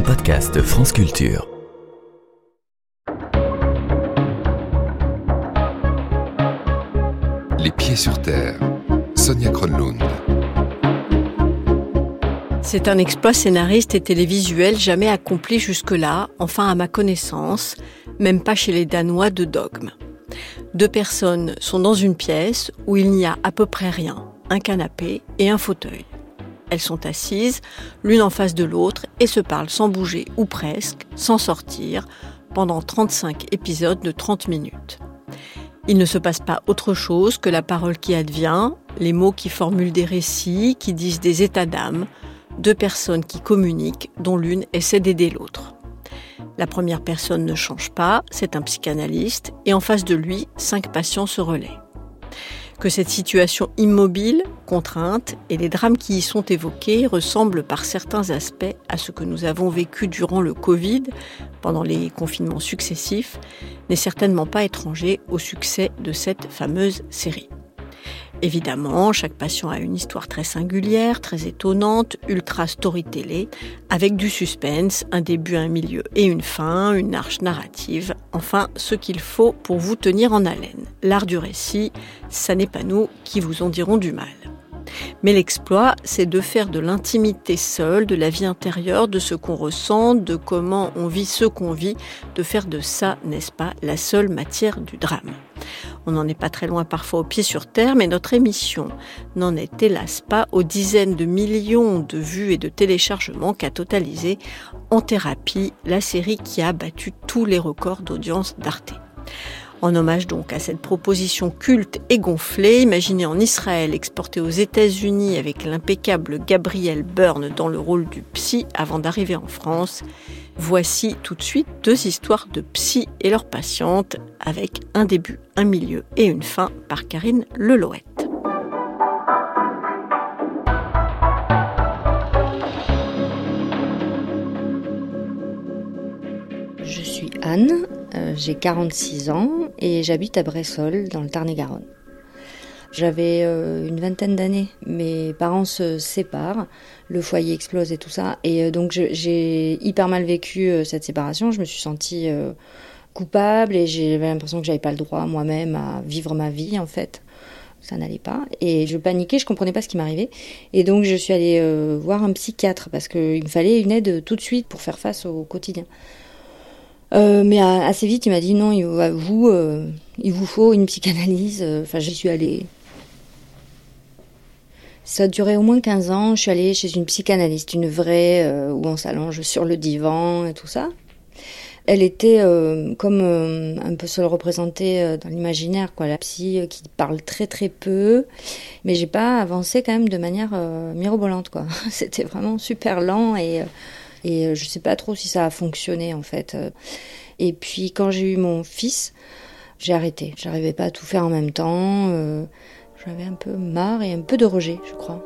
un podcast France Culture. Les pieds sur terre. Sonia Kronlund. C'est un exploit scénariste et télévisuel jamais accompli jusque-là, enfin à ma connaissance, même pas chez les Danois de Dogme. Deux personnes sont dans une pièce où il n'y a à peu près rien, un canapé et un fauteuil. Elles sont assises, l'une en face de l'autre, et se parlent sans bouger ou presque, sans sortir, pendant 35 épisodes de 30 minutes. Il ne se passe pas autre chose que la parole qui advient, les mots qui formulent des récits, qui disent des états d'âme, deux personnes qui communiquent, dont l'une essaie d'aider l'autre. La première personne ne change pas, c'est un psychanalyste, et en face de lui, cinq patients se relaient. Que cette situation immobile, contrainte, et les drames qui y sont évoqués ressemblent par certains aspects à ce que nous avons vécu durant le Covid, pendant les confinements successifs, n'est certainement pas étranger au succès de cette fameuse série. Évidemment, chaque patient a une histoire très singulière, très étonnante, ultra storytellée, avec du suspense, un début, un milieu et une fin, une arche narrative, enfin ce qu'il faut pour vous tenir en haleine. L'art du récit, ça n'est pas nous qui vous en dirons du mal. Mais l'exploit, c'est de faire de l'intimité seule, de la vie intérieure, de ce qu'on ressent, de comment on vit ce qu'on vit, de faire de ça, n'est-ce pas, la seule matière du drame. On n'en est pas très loin parfois au pied sur terre, mais notre émission n'en est hélas pas aux dizaines de millions de vues et de téléchargements qu'a totalisé en thérapie la série qui a battu tous les records d'audience d'Arte. En hommage donc à cette proposition culte et gonflée, imaginée en Israël, exportée aux États-Unis avec l'impeccable Gabriel Byrne dans le rôle du psy avant d'arriver en France, voici tout de suite deux histoires de psy et leurs patientes avec un début, un milieu et une fin par Karine Leloët. Je suis Anne, euh, j'ai 46 ans et j'habite à Bressol, dans le Tarn-et-Garonne. J'avais euh, une vingtaine d'années. Mes parents se séparent, le foyer explose et tout ça. Et euh, donc j'ai hyper mal vécu cette séparation. Je me suis sentie coupable et j'avais l'impression que j'avais pas le droit moi-même à vivre ma vie en fait. Ça n'allait pas et je paniquais, je comprenais pas ce qui m'arrivait. Et donc je suis allée voir un psychiatre parce qu'il me fallait une aide tout de suite pour faire face au quotidien. Euh, mais assez vite, il m'a dit non, il, vous, euh, il vous faut une psychanalyse. Enfin, j'y suis allée. Ça a duré au moins 15 ans. Je suis allée chez une psychanalyste, une vraie, euh, où on s'allonge sur le divan et tout ça. Elle était comme un peu seule représentée dans l'imaginaire, quoi, la psy qui parle très très peu, mais j'ai pas avancé quand même de manière mirobolante, quoi. C'était vraiment super lent et et euh, je sais pas trop si ça a fonctionné en fait. Et puis quand j'ai eu mon fils, j'ai arrêté. J'arrivais pas à tout faire en même temps. Euh, j'avais un peu marre et un peu de rejet, je crois.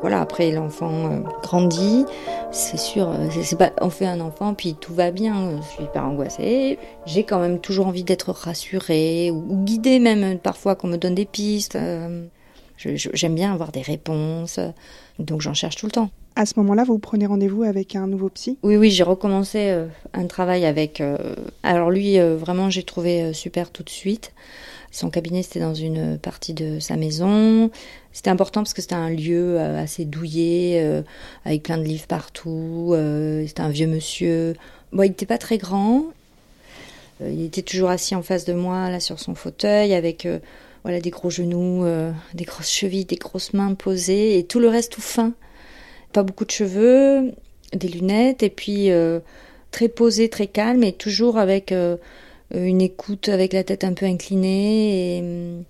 Voilà, après l'enfant euh, grandit, c'est sûr, euh, c'est pas, on fait un enfant puis tout va bien, je suis hyper angoissée. J'ai quand même toujours envie d'être rassurée ou, guidée même parfois qu'on me donne des pistes. Euh, j'aime bien avoir des réponses, donc j'en cherche tout le temps. À ce moment-là, vous prenez rendez-vous avec un nouveau psy? Oui, oui, j'ai recommencé un travail avec. alors lui, vraiment, j'ai trouvé super tout de suite. Son cabinet, c'était dans une partie de sa maison. C'était important parce que c'était un lieu euh, assez douillet, euh, avec plein de livres partout. Euh, c'était un vieux monsieur. Bon, il n'était pas très grand. il était toujours assis en face de moi, là, sur son fauteuil, avec voilà, des gros genoux, des grosses chevilles, des grosses mains posées, et tout le reste tout fin. Pas beaucoup de cheveux, des lunettes, et puis très posé, très calme, et toujours avec une écoute avec la tête un peu inclinée et, mm,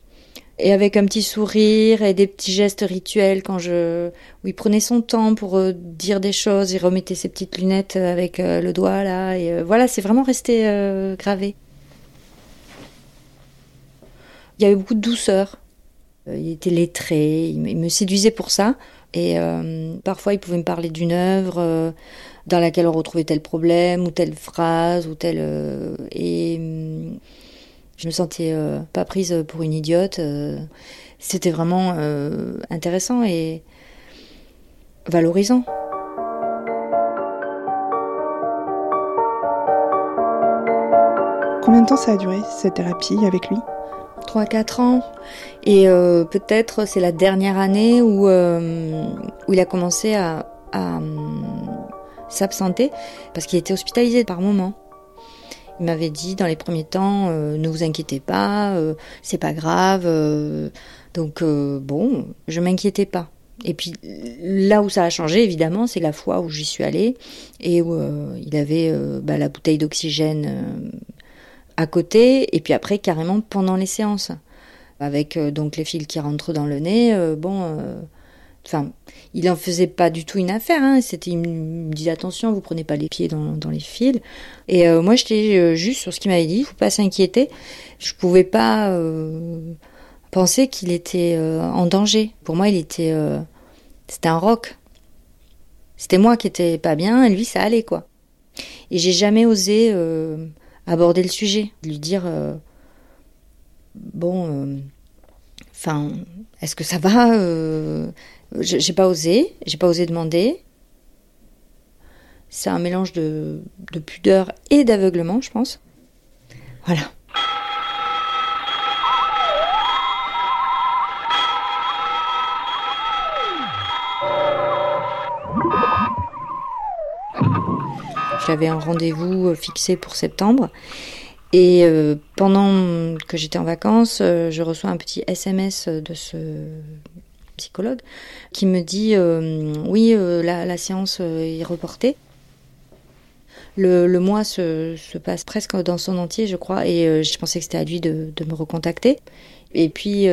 et avec un petit sourire et des petits gestes rituels quand je où il prenait son temps pour euh, dire des choses, il remettait ses petites lunettes avec euh, le doigt là et voilà, c'est vraiment resté gravé. Il y avait beaucoup de douceur. Il était lettré, il me séduisait pour ça. Et parfois, il pouvait me parler d'une œuvre dans laquelle on retrouvait tel problème ou telle phrase ou telle euh, et hum, Je me sentais pas prise pour une idiote. C'était vraiment intéressant et valorisant. Combien de temps ça a duré, cette thérapie avec lui? 3-4 ans. Et euh, peut-être c'est la dernière année où, euh, où il a commencé à, à euh, s'absenter parce qu'il était hospitalisé par moment. Il m'avait dit dans les premiers temps, ne vous inquiétez pas, c'est pas grave. donc bon, je m'inquiétais pas. Et puis là où ça a changé, évidemment, c'est la fois où j'y suis allée et où il avait bah, la bouteille d'oxygène à côté, et puis après carrément pendant les séances, avec euh, donc les fils qui rentrent dans le nez. Euh, bon, euh, enfin, il en faisait pas du tout une affaire. Hein, il me disait attention, vous prenez pas les pieds dans, les fils. Et moi, j'étais juste sur ce qu'il m'avait dit. Faut pas s'inquiéter. Je pouvais pas penser qu'il était en danger. Pour moi, il était, c'était un rock. C'était moi qui étais pas bien, et lui, ça allait quoi. Et j'ai jamais osé aborder le sujet, lui dire euh, bon, euh, enfin, est-ce que ça va euh, J'ai pas osé, j'ai pas osé demander. C'est un mélange de, de pudeur et d'aveuglement, je pense. Voilà. J'avais un rendez-vous euh, fixé pour septembre. Et euh, pendant que j'étais en vacances, euh, je reçois un petit SMS de ce psychologue qui me dit oui, la, séance est reportée. Le, mois se, passe presque dans son entier, je crois, et je pensais que c'était à lui de, de, me recontacter. Et puis,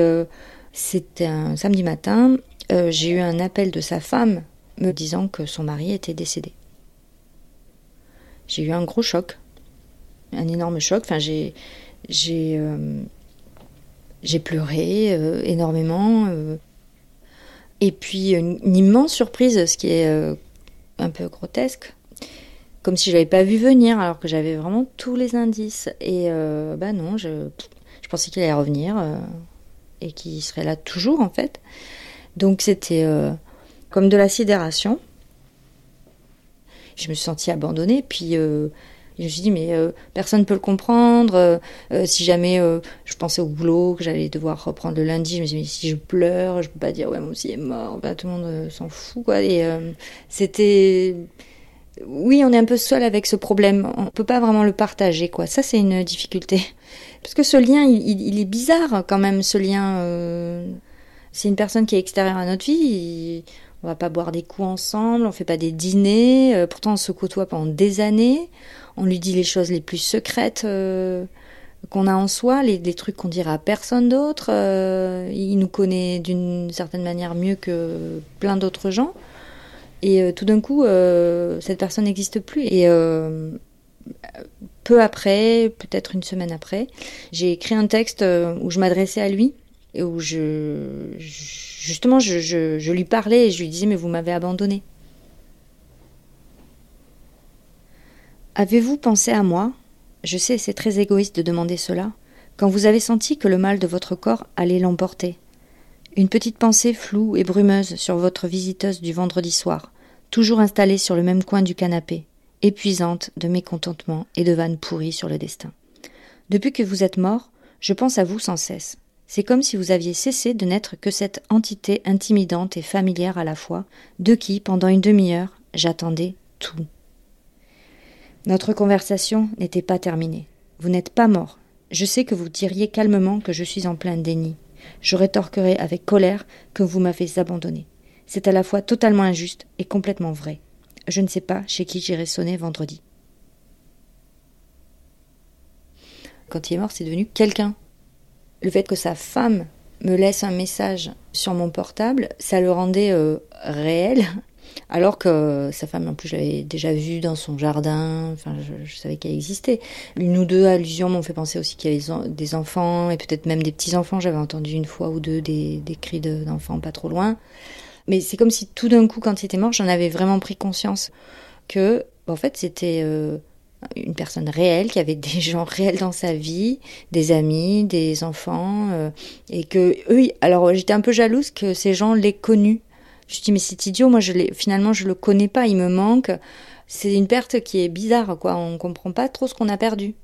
c'était un samedi matin, j'ai eu un appel de sa femme me disant que son mari était décédé j'ai eu un gros choc, un énorme choc. Enfin, j'ai j'ai euh, pleuré euh, énormément. Euh. et puis une, immense surprise, ce qui est un peu grotesque, comme si je l'avais pas vu venir, alors que j'avais vraiment tous les indices. Et bah non, je, je pensais qu'il allait revenir et qu'il serait là toujours en fait. Donc c'était comme de la sidération je me suis sentie abandonnée. Puis euh, je me suis dit, mais euh, personne ne peut le comprendre. Euh, si jamais je pensais au boulot, que j'allais devoir reprendre le lundi, je me suis dit, mais si je pleure, je peux pas dire, ouais, moi aussi est mort. Bah, tout le monde s'en fout, quoi. Et c'était. Oui, on est un peu seul avec ce problème. On peut pas vraiment le partager, quoi. Ça, c'est une difficulté. Parce que ce lien, il est bizarre quand même, ce lien. c'est une personne qui est extérieure à notre vie on va pas boire des coups ensemble, on fait pas des dîners, euh, pourtant on se côtoie pendant des années, on lui dit les choses les plus secrètes euh, qu'on a en soi, les, trucs qu'on dira à personne d'autre, euh, il nous connaît d'une certaine manière mieux que plein d'autres gens, et tout d'un coup cette personne n'existe plus, et peu après, peut-être une semaine après, j'ai écrit un texte où je m'adressais à lui, où je justement, je, lui parlais et je lui disais, mais vous m'avez abandonné. Avez-vous pensé à moi? Je sais, c'est très égoïste de demander cela, quand vous avez senti que le mal de votre corps allait l'emporter. Une petite pensée floue et brumeuse sur votre visiteuse du vendredi soir, toujours installée sur le même coin du canapé, épuisante de mécontentement et de vannes pourries sur le destin. Depuis que vous êtes mort, je pense à vous sans cesse. C'est comme si vous aviez cessé de n'être que cette entité intimidante et familière à la fois, de qui, pendant une demi-heure, j'attendais tout. Notre conversation n'était pas terminée. Vous n'êtes pas mort. Je sais que vous diriez calmement que je suis en plein déni. Je rétorquerai avec colère que vous m'avez abandonné. C'est à la fois totalement injuste et complètement vrai. Je ne sais pas chez qui j'irai sonner vendredi. Quand il est mort, c'est devenu quelqu'un le fait que sa femme me laisse un message sur mon portable, ça le rendait euh, réel, alors que sa femme, en plus, je l'avais déjà vue dans son jardin, enfin, je, savais qu'elle existait. Une ou deux allusions m'ont fait penser aussi qu'il y avait des enfants, et peut-être même des petits-enfants. J'avais entendu une fois ou deux des, cris d'enfants pas trop loin. Mais c'est comme si tout d'un coup, quand il était mort, j'en avais vraiment pris conscience que, en fait, c'était... Euh, une personne réelle, qui avait des gens réels dans sa vie, des amis, des enfants, euh, et que eux, alors j'étais un peu jalouse que ces gens l'aient connu. Je me dit mais c'est idiot, moi je finalement je le connais pas, il me manque. C'est une perte qui est bizarre, quoi. On comprend pas trop ce qu'on a perdu.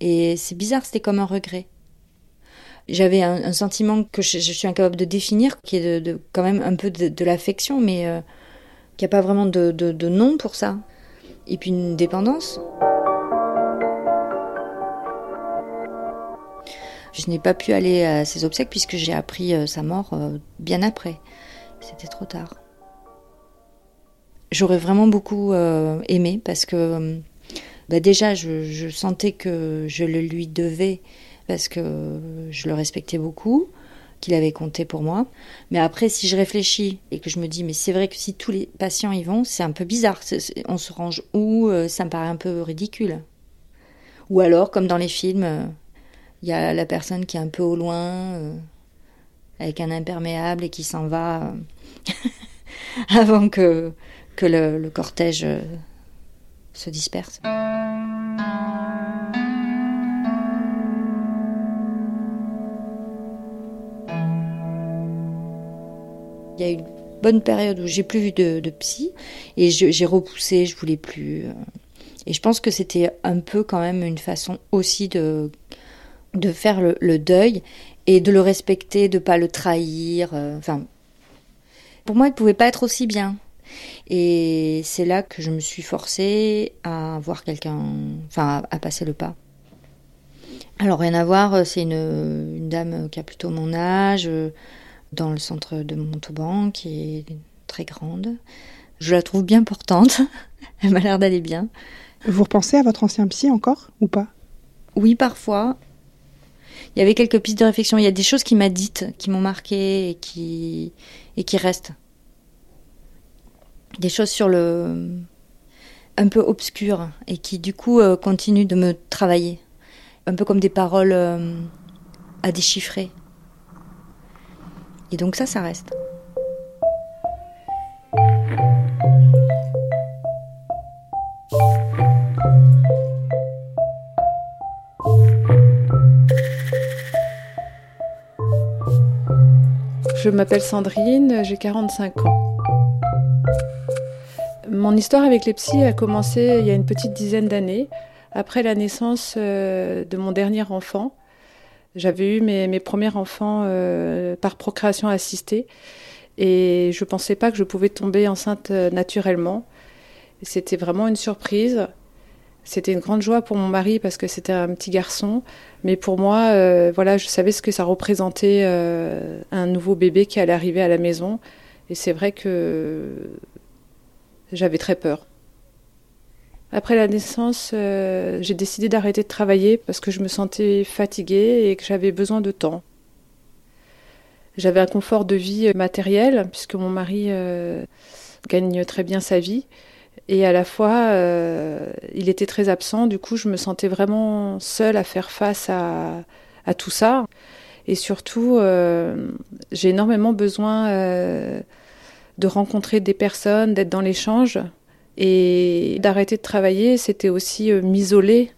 Et c'est bizarre, c'était comme un regret. J'avais un, sentiment que je, suis incapable de définir, qui est de, quand même un peu de, l'affection, mais euh, qui n'y a pas vraiment de nom pour ça et puis une dépendance. Je n'ai pas pu aller à ses obsèques puisque j'ai appris euh, sa mort euh, bien après. C'était trop tard. J'aurais vraiment beaucoup euh, aimé parce que bah déjà je, sentais que je le lui devais parce que je le respectais beaucoup qu'il avait compté pour moi. Mais après, si je réfléchis et que je me dis, mais c'est vrai que si tous les patients y vont, c'est un peu bizarre. on se range où euh, Ça me paraît un peu ridicule. Ou alors, comme dans les films, euh, il y a la personne qui est un peu au loin, euh, avec un imperméable et qui s'en va avant que, que le cortège se disperse. Il y a une bonne période où j'ai plus vu de, psy et j'ai repoussé, je voulais plus. Euh. Et je pense que c'était un peu quand même une façon aussi de, de faire le, deuil et de le respecter, de pas le trahir. Euh, enfin, pour moi, il pouvait pas être aussi bien. Et c'est là que je me suis forcée à voir quelqu'un, enfin, à, passer le pas. Alors, rien à voir, c'est une, une, dame qui a plutôt mon âge, dans le centre de Montauban, qui est très grande. Je la trouve bien portante. Elle m'a l'air d'aller bien. Vous repensez à votre ancien psy encore ou pas? Oui, parfois. Il y avait quelques pistes de réflexion. Il y a des choses qui m'a dites, qui m'ont marqué et qui, et qui restent. Des choses sur le. un peu obscures et qui, du coup, euh, continuent de me travailler. Un peu comme des paroles euh, à déchiffrer. Et donc ça, ça reste. Je m'appelle Sandrine, j'ai 45 ans. Mon histoire avec les psys a commencé il y a une petite dizaine d'années, après la naissance euh, de mon dernier enfant. J'avais eu mes, premiers enfants euh, par procréation assistée et je ne pensais pas que je pouvais tomber enceinte euh, naturellement. C'était vraiment une surprise. C'était une grande joie pour mon mari parce que c'était un petit garçon, mais pour moi, euh, voilà, je savais ce que ça représentait un nouveau bébé qui allait arriver à la maison, et c'est vrai que j'avais très peur. Après la naissance, euh, j'ai décidé d'arrêter de travailler parce que je me sentais fatiguée et que j'avais besoin de temps. J'avais un confort de vie matériel puisque mon mari euh, gagne très bien sa vie et à la fois euh, il était très absent. Du coup, je me sentais vraiment seule à faire face à tout ça. Et surtout, j'ai énormément besoin de rencontrer des personnes, d'être dans l'échange. Et d'arrêter de travailler, c'était aussi euh, m'isoler.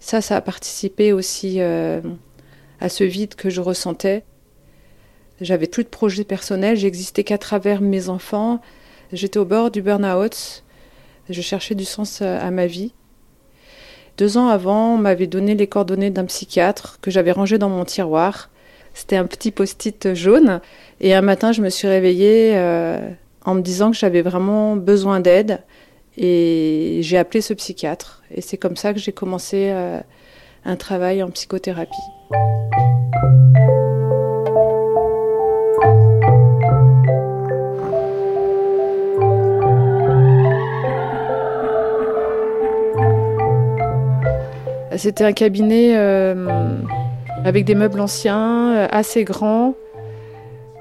Ça, ça a participé aussi euh, à ce vide que je ressentais. J'avais plus de projets personnels, j'existais qu'à travers mes enfants. J'étais au bord du burn-out. Je cherchais du sens euh, à ma vie. Deux ans avant, on m'avait donné les coordonnées d'un psychiatre que j'avais rangé dans mon tiroir. C'était un petit post-it jaune. Et un matin, je me suis réveillée en me disant que j'avais vraiment besoin d'aide. Et j'ai appelé ce psychiatre. Et c'est comme ça que j'ai commencé euh, un travail en psychothérapie. C'était un cabinet euh, avec des meubles anciens, euh, assez grands.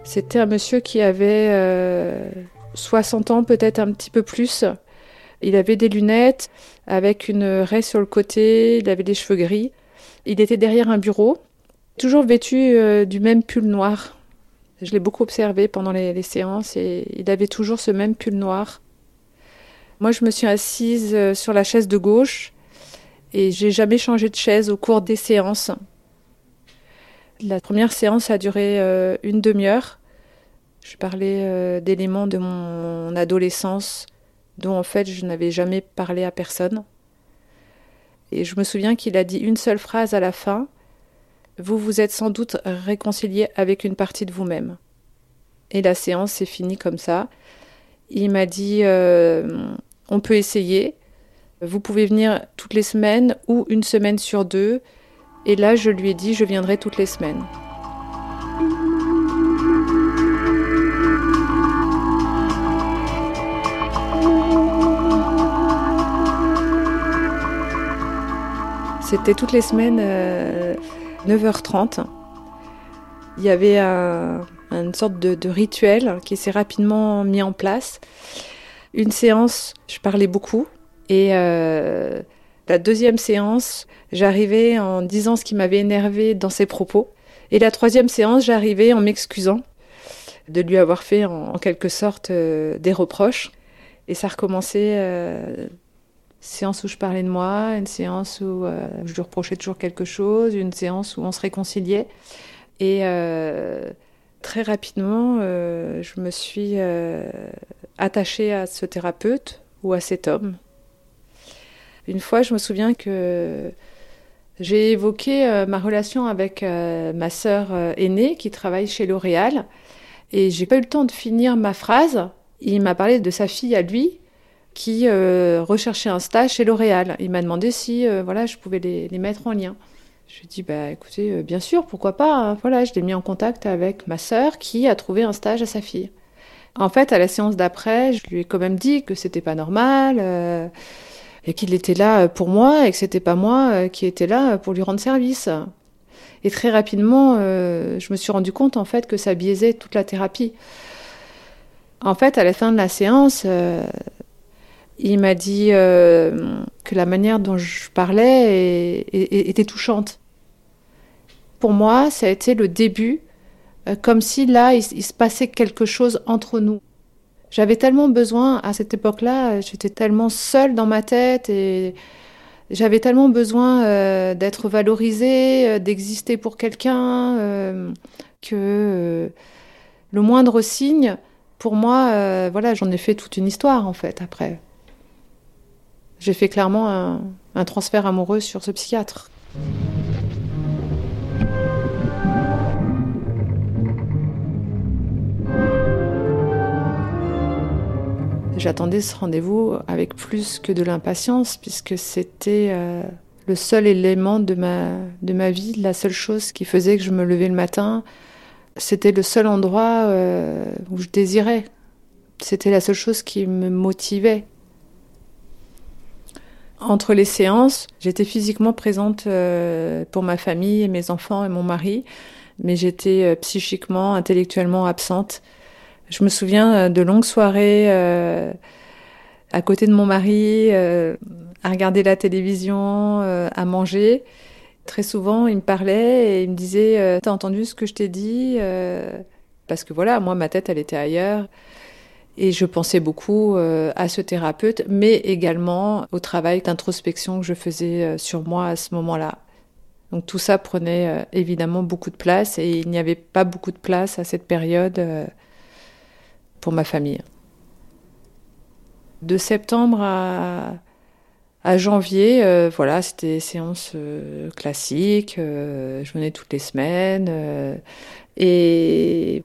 C'était un monsieur qui avait 60 ans, peut-être un petit peu plus. Il avait des lunettes avec une raie sur le côté, il avait des cheveux gris. Il était derrière un bureau, toujours vêtu euh, du même pull noir. Je l'ai beaucoup observé pendant les, séances et il avait toujours ce même pull noir. Moi, je me suis assise euh, sur la chaise de gauche et j'ai jamais changé de chaise au cours des séances. La première séance a duré euh, une demi-heure. Je parlais euh, d'éléments de mon adolescence dont en fait je n'avais jamais parlé à personne. Et je me souviens qu'il a dit une seule phrase à la fin. Vous vous êtes sans doute réconcilié avec une partie de vous-même. Et la séance s'est finie comme ça. Il m'a dit euh, on peut essayer. Vous pouvez venir toutes les semaines ou une semaine sur deux. Et là, je lui ai dit je viendrai toutes les semaines. C'était toutes les semaines 9h30. Euh, Il y avait une sorte de, rituel qui s'est rapidement mis en place. Une séance, je parlais beaucoup. Et euh, la deuxième séance, j'arrivais en disant ce qui m'avait énervé dans ses propos. Et la troisième séance, j'arrivais en m'excusant de lui avoir fait en, quelque sorte euh, des reproches. Et ça recommençait séance où je parlais de moi, une séance où euh, je lui reprochais toujours quelque chose, une séance où on se réconciliait. Et euh, très rapidement, euh, je me suis attachée à ce thérapeute ou à cet homme. Une fois, je me souviens que j'ai évoqué ma relation avec ma sœur aînée qui travaille chez L'Oréal. Et j'ai pas eu le temps de finir ma phrase. Il m'a parlé de sa fille à lui, qui euh, recherchait un stage chez L'Oréal. Il m'a demandé si euh, voilà, je pouvais les, mettre en lien. Je lui ai dit, bah, écoutez, euh, bien sûr, pourquoi pas. Hein. Voilà, je l'ai mis en contact avec ma sœur qui a trouvé un stage à sa fille. En fait, à la séance d'après, je lui ai quand même dit que c'était pas normal et qu'il était là pour moi et que c'était pas moi qui était là pour lui rendre service. Et très rapidement, je me suis rendu compte en fait que ça biaisait toute la thérapie. En fait, à la fin de la séance, il m'a dit euh, que la manière dont je parlais était touchante. Pour moi, ça a été le début, euh, comme si là, il, se passait quelque chose entre nous. J'avais tellement besoin, à cette époque-là, j'étais tellement seule dans ma tête et j'avais tellement besoin euh, d'être valorisée, d'exister pour quelqu'un, que le moindre signe, pour moi, voilà, j'en ai fait toute une histoire en fait après j'ai fait clairement un, transfert amoureux sur ce psychiatre. J'attendais ce rendez-vous avec plus que de l'impatience, puisque c'était euh, le seul élément de ma, de ma vie, la seule chose qui faisait que je me levais le matin. C'était le seul endroit euh, où je désirais. C'était la seule chose qui me motivait. Entre les séances, j'étais physiquement présente euh, pour ma famille et mes enfants et mon mari, mais j'étais psychiquement, intellectuellement absente. Je me souviens euh, de longues soirées à côté de mon mari, à regarder la télévision, à manger. Très souvent, il me parlait et il me disait T'as entendu ce que je t'ai dit Parce que voilà, moi, ma tête, elle était ailleurs. Et je pensais beaucoup euh, à ce thérapeute, mais également au travail d'introspection que je faisais euh, sur moi à ce moment-là. Donc tout ça prenait euh, évidemment beaucoup de place et il n'y avait pas beaucoup de place à cette période pour ma famille. De septembre à, janvier, voilà, c'était séance classique. je venais toutes les semaines et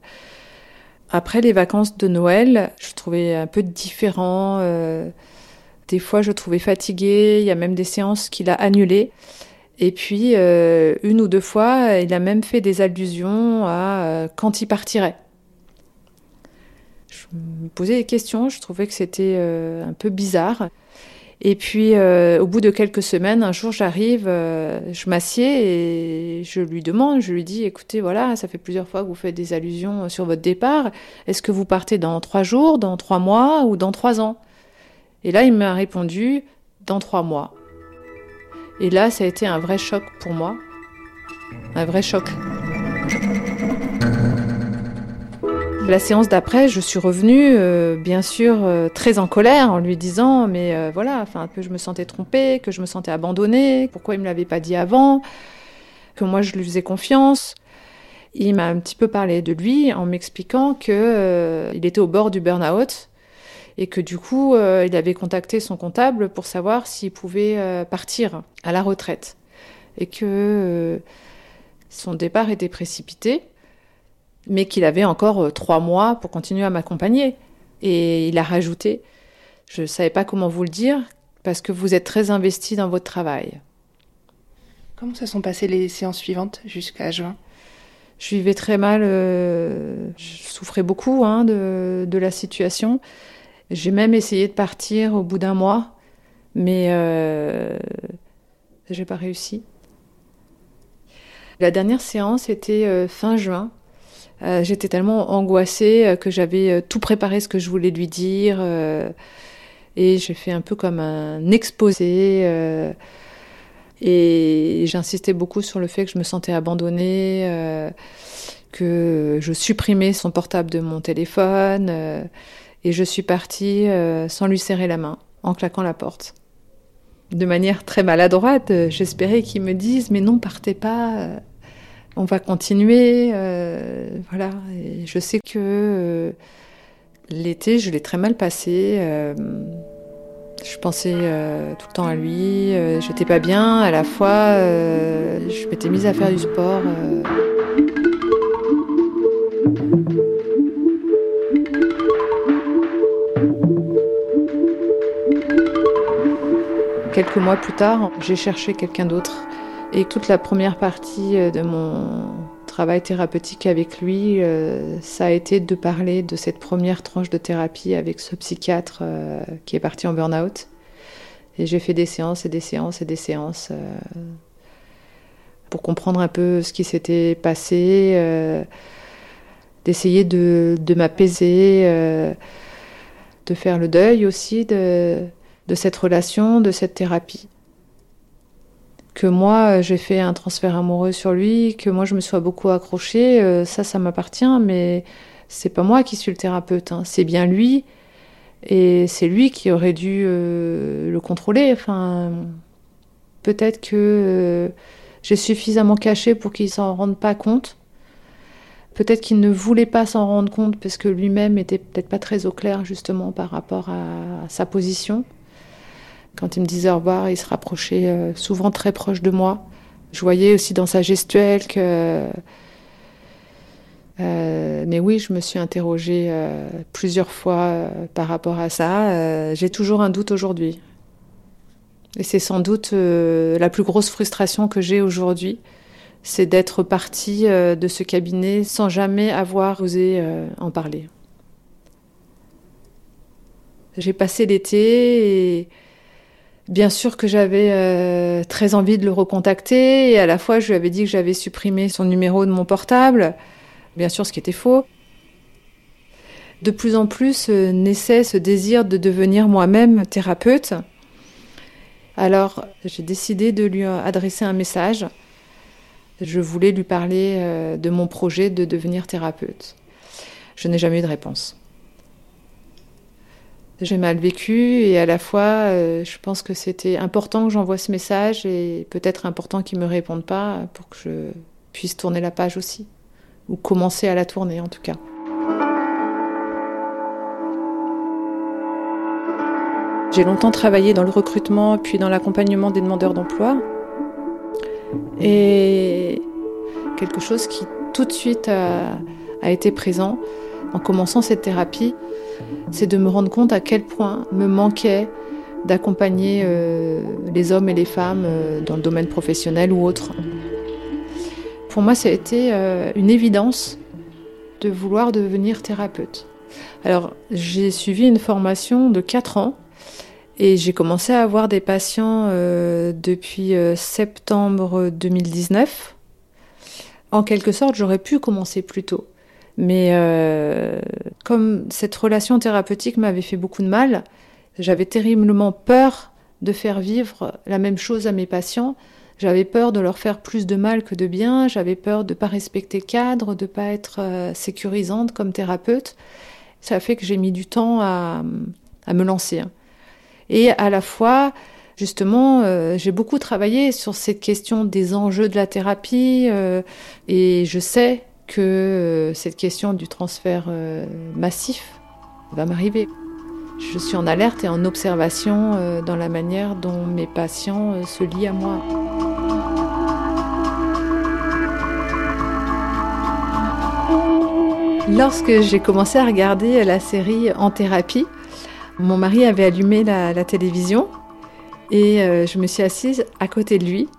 après les vacances de Noël, je trouvais un peu différent. Euh, des fois, je trouvais fatigué. Il y a même des séances qu'il a annulées. Et puis, euh, une ou deux fois, il a même fait des allusions à euh, quand il partirait. Je me posais des questions, je trouvais que c'était un peu bizarre. Et puis, euh, au bout de quelques semaines, un jour, j'arrive, euh, je m'assieds et je lui demande, je lui dis, écoutez, voilà, ça fait plusieurs fois que vous faites des allusions sur votre départ. Est-ce que vous partez dans trois jours, dans trois mois ou dans trois ans? Et là, il m'a répondu, dans trois mois. Et là, ça a été un vrai choc pour moi. Un vrai choc. La séance d'après, je suis revenue, euh, bien sûr, euh, très en colère, en lui disant, mais euh, voilà, enfin, que je me sentais trompée, que je me sentais abandonnée, pourquoi il me l'avait pas dit avant, que moi je lui faisais confiance. Il m'a un petit peu parlé de lui en m'expliquant que il était au bord du burn-out et que du coup, il avait contacté son comptable pour savoir s'il pouvait partir à la retraite et que son départ était précipité mais qu'il avait encore euh, trois mois pour continuer à m'accompagner. Et il a rajouté, je ne savais pas comment vous le dire, parce que vous êtes très investi dans votre travail. Comment se sont passées les séances suivantes jusqu'à juin? Je vivais très mal, euh, je souffrais beaucoup hein, de, de, la situation. J'ai même essayé de partir au bout d'un mois, mais euh, j'ai pas réussi. La dernière séance était euh, fin juin. Euh, j'étais tellement angoissée euh, que j'avais euh, tout préparé ce que je voulais lui dire. et j'ai fait un peu comme un exposé. et j'insistais beaucoup sur le fait que je me sentais abandonnée, que je supprimais son portable de mon téléphone. et je suis partie sans lui serrer la main, en claquant la porte de manière très maladroite. J'espérais qu'il me dise mais non, partez pas on va continuer. Euh, voilà. Je sais que euh, l'été, je l'ai très mal passé. Euh, je pensais tout le temps à lui. J'étais pas bien. À la fois, je m'étais mise à faire du sport. Quelques mois plus tard, j'ai cherché quelqu'un d'autre et toute la première partie euh, de mon travail thérapeutique avec lui, euh, ça a été de parler de cette première tranche de thérapie avec ce psychiatre euh, qui est parti en burn-out. Et j'ai fait des séances et des séances et des séances pour comprendre un peu ce qui s'était passé, d'essayer de, de m'apaiser, de faire le deuil aussi de, de cette relation, de cette thérapie que moi j'ai fait un transfert amoureux sur lui, que moi je me sois beaucoup accrochée, euh, ça, ça m'appartient, mais c'est pas moi qui suis le thérapeute, hein. c'est bien lui, et c'est lui qui aurait dû euh, le contrôler. Enfin, peut-être que euh, j'ai suffisamment caché pour qu'il s'en rende pas compte. Peut-être qu'il ne voulait pas s'en rendre compte parce que lui-même était peut-être pas très au clair justement par rapport à sa position. Quand il me disait au revoir, il se rapprochait euh, souvent très proche de moi. Je voyais aussi dans sa gestuelle que... Euh, mais oui, je me suis interrogée euh, plusieurs fois par rapport à ça. J'ai toujours un doute aujourd'hui. Et c'est sans doute la plus grosse frustration que j'ai aujourd'hui, c'est d'être partie de ce cabinet sans jamais avoir osé en parler. J'ai passé l'été et Bien sûr que j'avais euh, très envie de le recontacter et à la fois je lui avais dit que j'avais supprimé son numéro de mon portable, bien sûr ce qui était faux. De plus en plus euh, naissait ce désir de devenir moi-même thérapeute. Alors j'ai décidé de lui adresser un message. Je voulais lui parler euh, de mon projet de devenir thérapeute. Je n'ai jamais eu de réponse. J'ai mal vécu et à la fois, euh, je pense que c'était important que j'envoie ce message et peut-être important qu'il me réponde pas pour que je puisse tourner la page aussi, ou commencer à la tourner en tout cas. J'ai longtemps travaillé dans le recrutement puis dans l'accompagnement des demandeurs d'emploi. Et quelque chose qui tout de suite a été présent en commençant cette thérapie, c'est de me rendre compte à quel point me manquait d'accompagner euh, les hommes et les femmes euh, dans le domaine professionnel ou autre. Pour moi, ça a été euh, une évidence de vouloir devenir thérapeute. Alors, j'ai suivi une formation de 4 ans et j'ai commencé à avoir des patients depuis septembre 2019. En quelque sorte, j'aurais pu commencer plus tôt. Mais euh, comme cette relation thérapeutique m'avait fait beaucoup de mal, j'avais terriblement peur de faire vivre la même chose à mes patients, J'avais peur de leur faire plus de mal que de bien, j'avais peur de ne pas respecter le cadre, de ne pas être euh, sécurisante comme thérapeute. Ça fait que j'ai mis du temps à, à, me lancer. Et à la fois, justement, euh, j'ai beaucoup travaillé sur cette question des enjeux de la thérapie euh, et je sais que euh, cette question du transfert euh, massif va m'arriver. Je suis en alerte et en observation euh, dans la manière dont mes patients se lient à moi. Lorsque j'ai commencé à regarder la série En thérapie, mon mari avait allumé la, télévision et je me suis assise à côté de lui.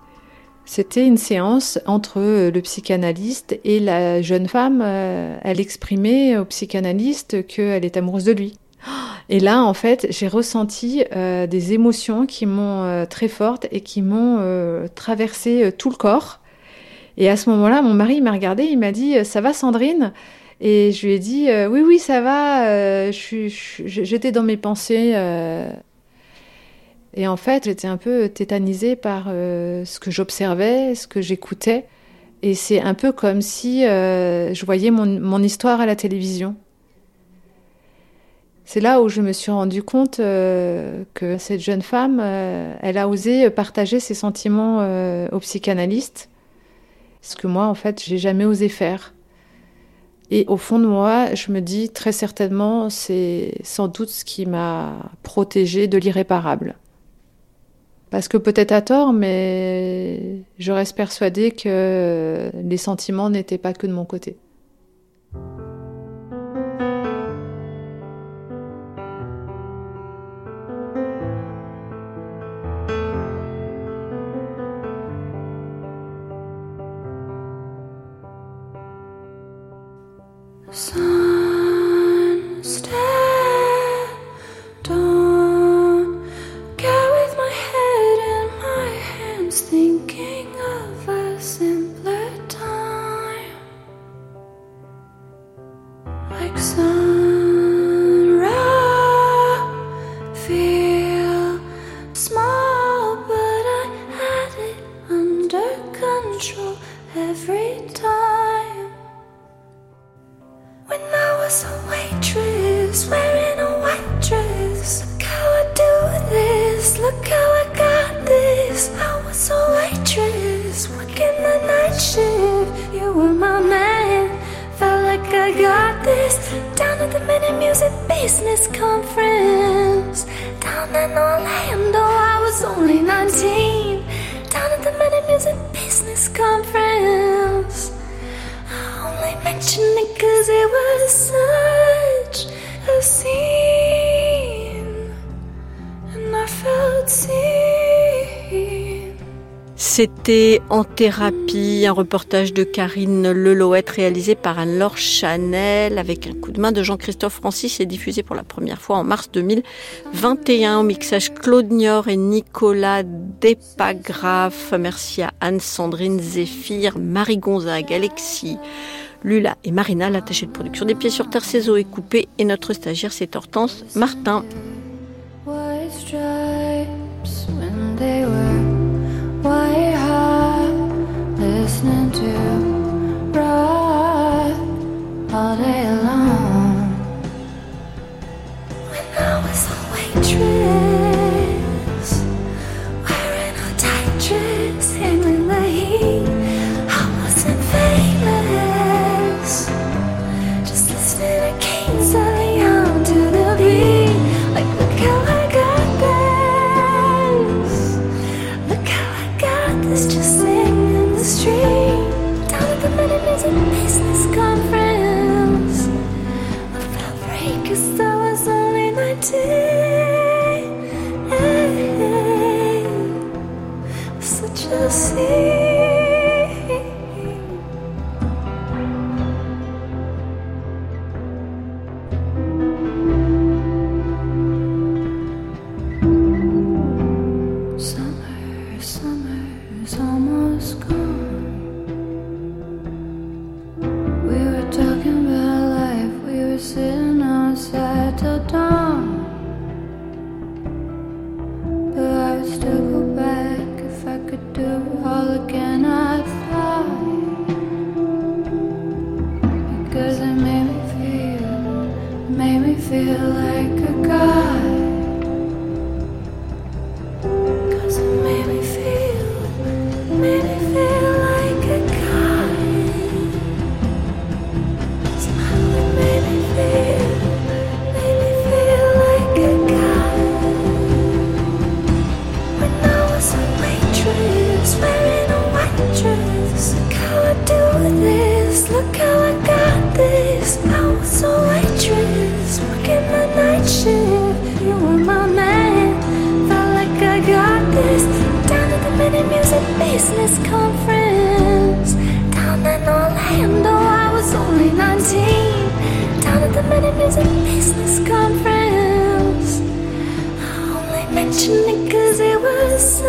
C'était une séance entre euh, le psychanalyste et la jeune femme. Euh, Elle exprimait au psychanalyste qu'elle est amoureuse de lui. Et là, en fait, j'ai ressenti euh, des émotions qui m'ont très fortes et qui m'ont traversé tout le corps. Et à ce moment-là, mon mari m'a regardé, il m'a dit "Ça va, Sandrine? Et je lui ai dit "Oui, oui, ça va. J'étais dans mes pensées." Et en fait, j'étais un peu tétanisée par euh, ce que j'observais, ce que j'écoutais. Et c'est un peu comme si euh, je voyais mon, histoire à la télévision. C'est là où je me suis rendu compte euh, que cette jeune femme, elle a osé partager ses sentiments euh, au psychanalyste, ce que moi, en fait, j'ai jamais osé faire. Et au fond de moi, je me dis très certainement, c'est sans doute ce qui m'a protégée de l'irréparable. Parce que peut-être à tort, mais je reste persuadée que les sentiments n'étaient pas que de mon côté. En thérapie, un reportage de Karine Lelouette réalisé par Anne-Laure Chanel avec un coup de main de Jean-Christophe Francis et diffusé pour la première fois en mars 2021 au mixage Claude Nior et Nicolas Despagraphe. Merci à Anne-Sandrine Zéphir, Marie Gonzague, Alexis, Lula et Marina, l'attachée de production des pieds sur terre, Cézo est coupé et notre stagiaire c'est Hortense Martin. on it. eternity. business conference. I only mention it cause it was